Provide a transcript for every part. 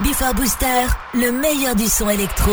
Before Booster, le meilleur du son électro.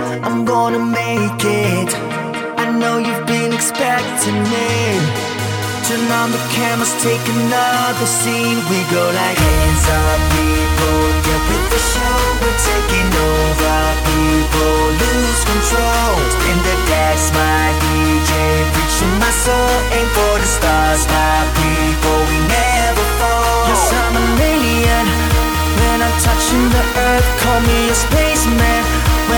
I'm gonna make it. I know you've been expecting me. Turn on the cameras, take another scene. We go like hands up, people. Get with the show, we're taking over. People lose control. In the decks, my DJ preaching my soul. Aim for the stars, my people. We never fall. Yes, I'm an alien. When I'm touching the earth, call me a spaceman.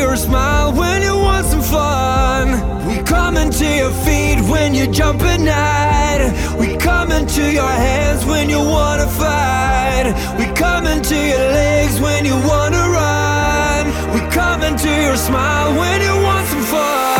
your smile when you want some fun. We coming to your feet when you jump at night. We coming to your hands when you wanna fight. We coming to your legs when you wanna run. We coming to your smile when you want some fun.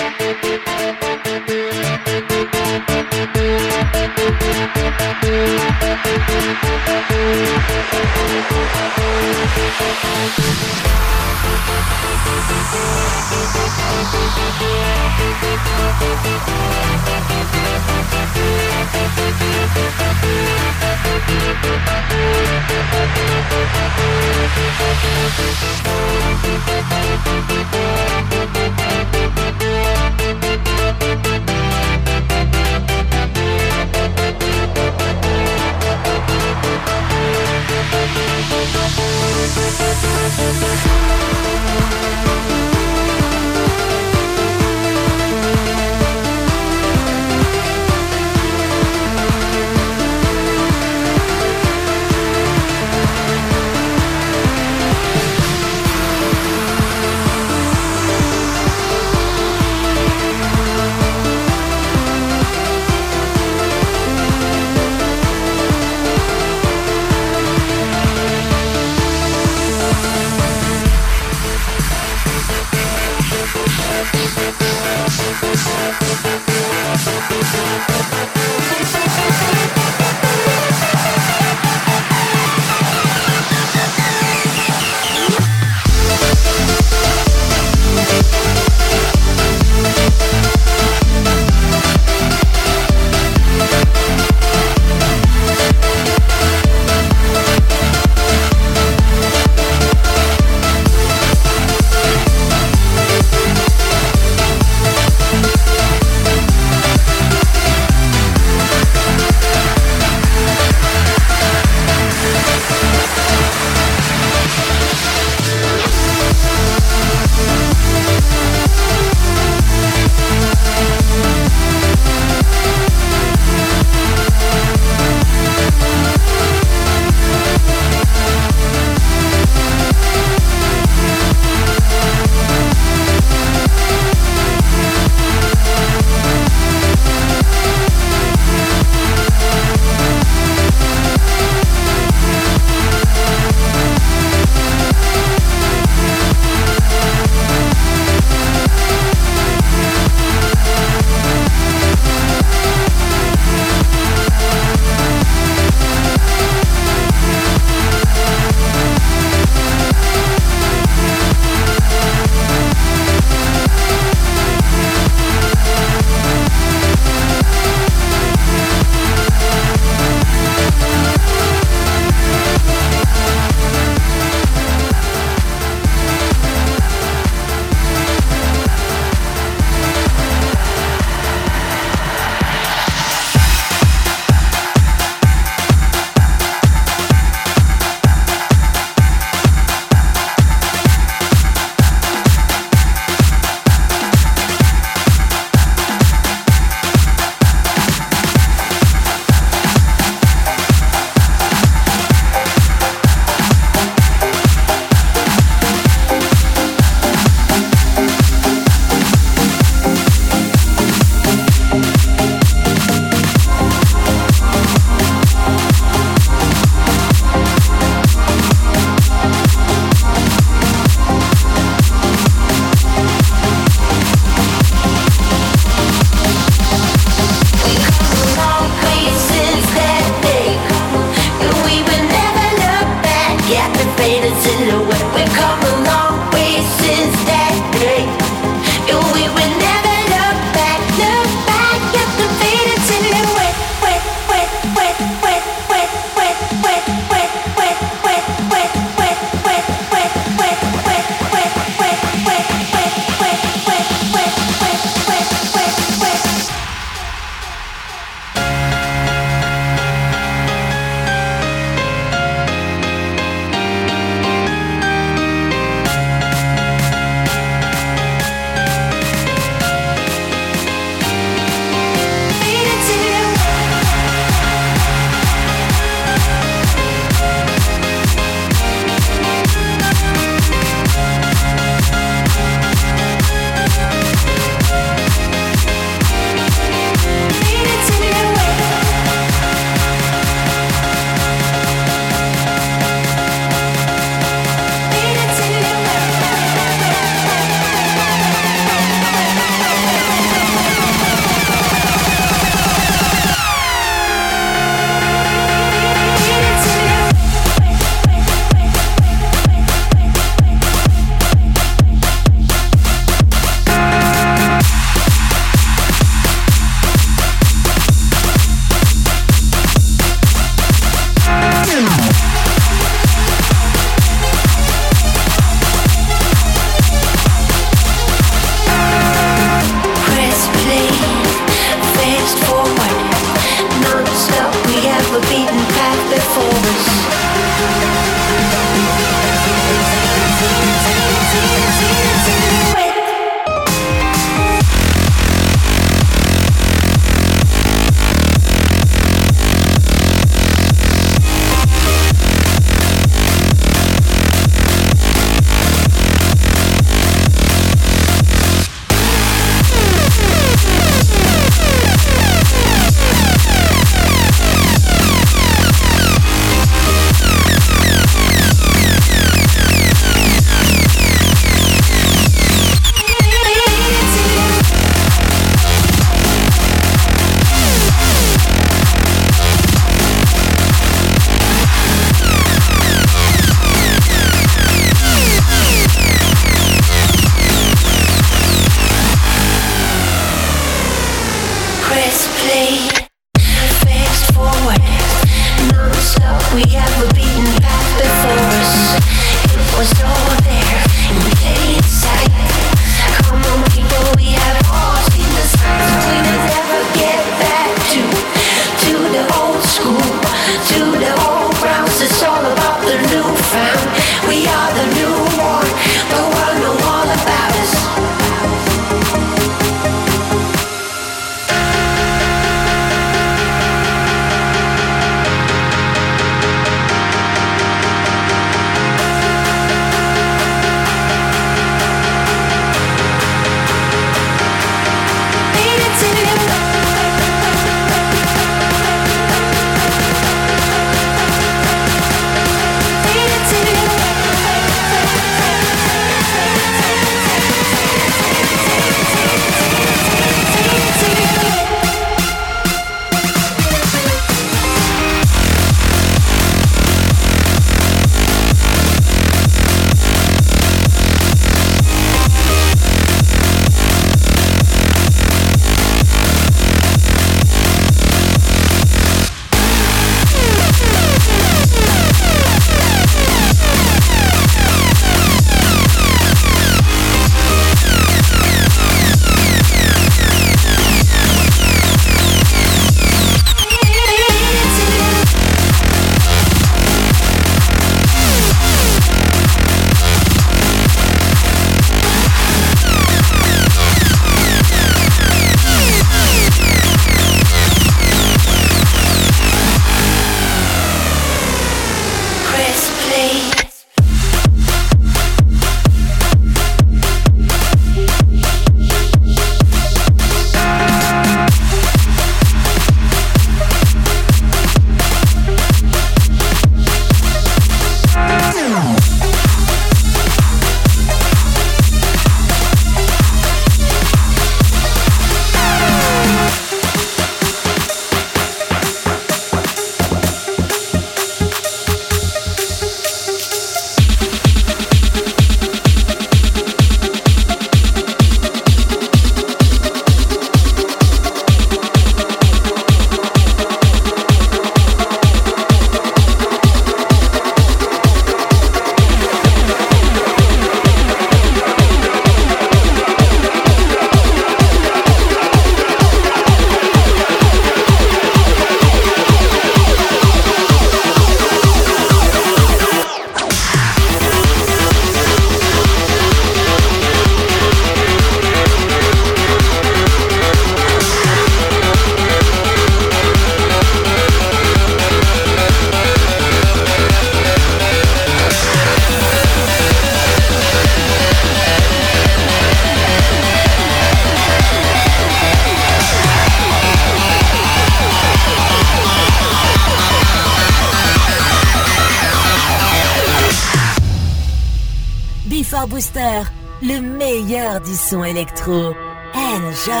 Let's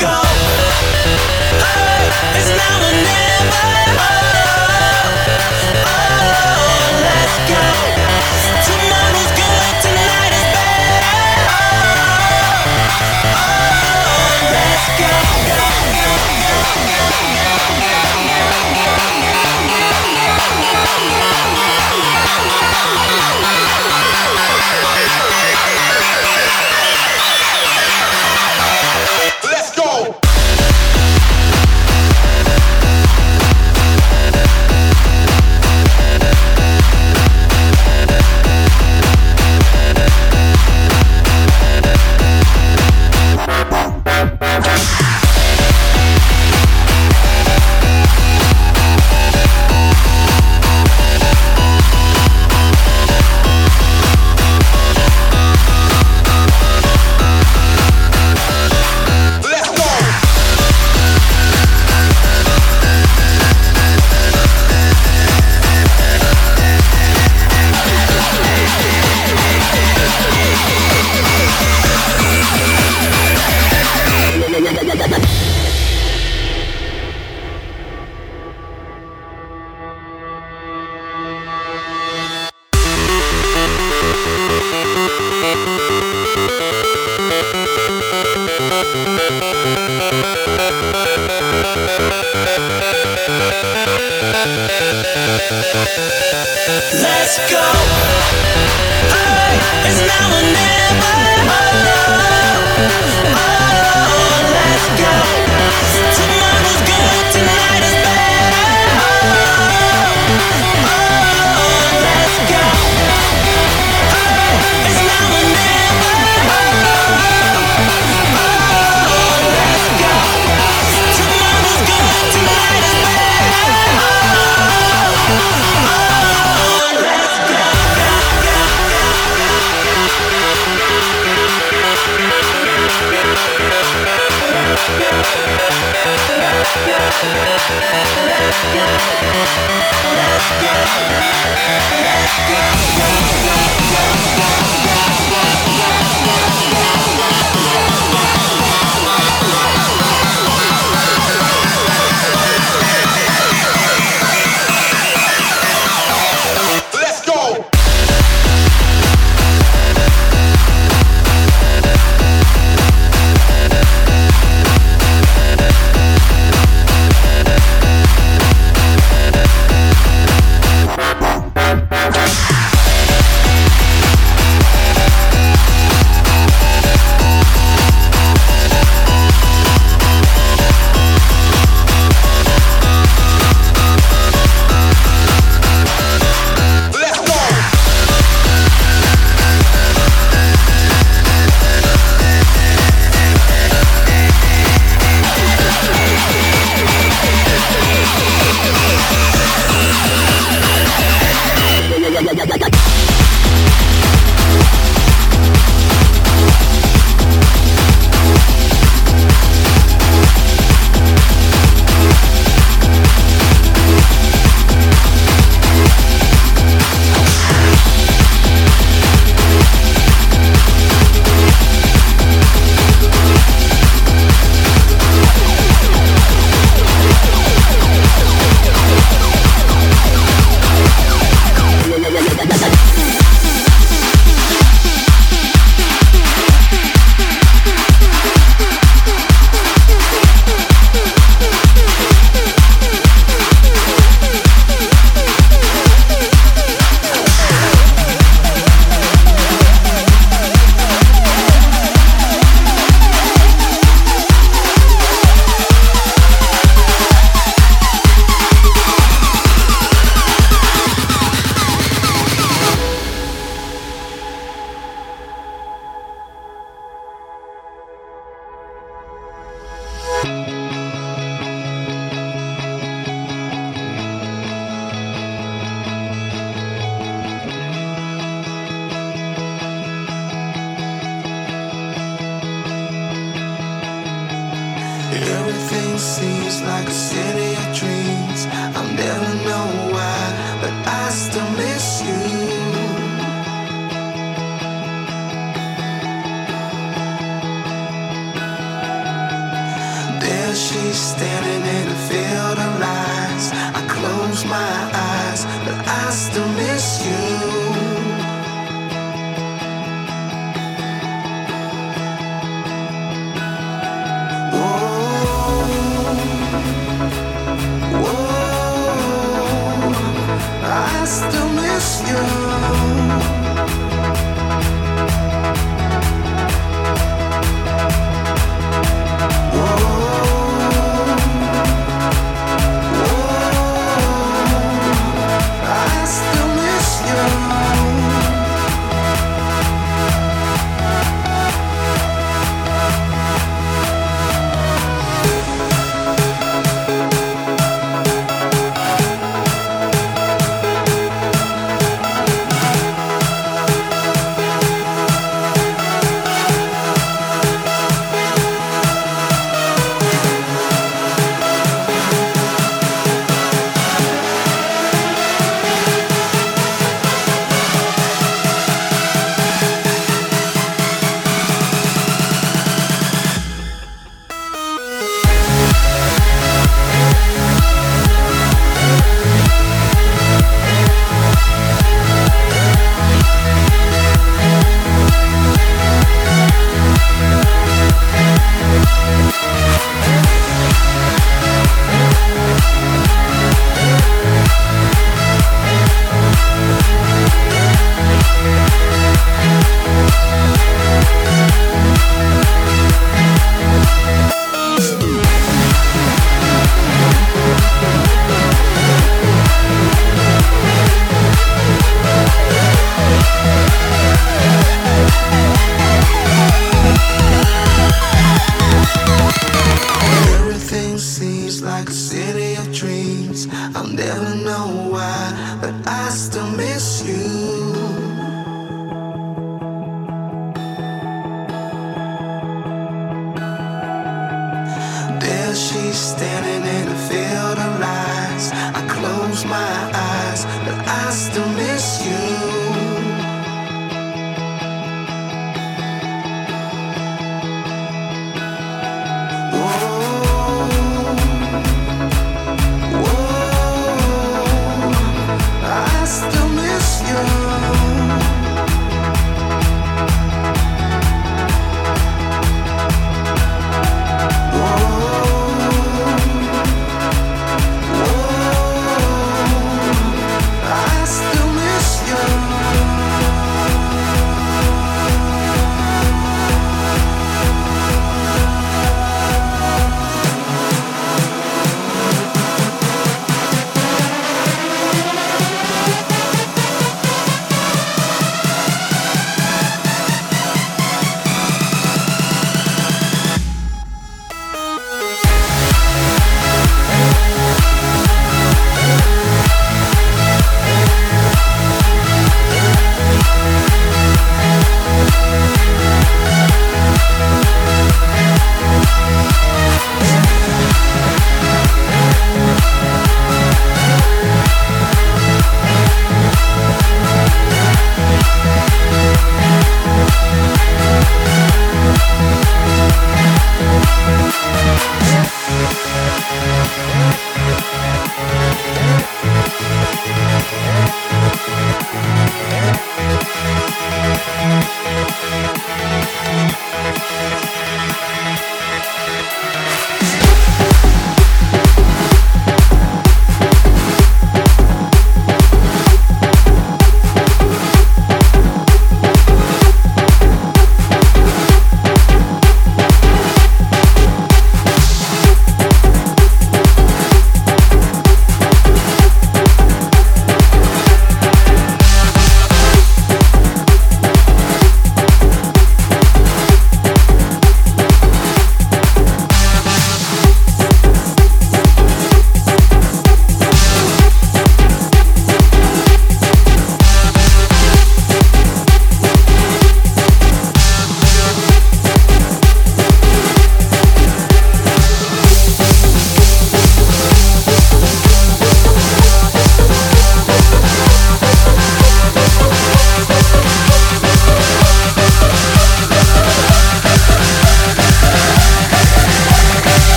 go. Hey, it's now or never.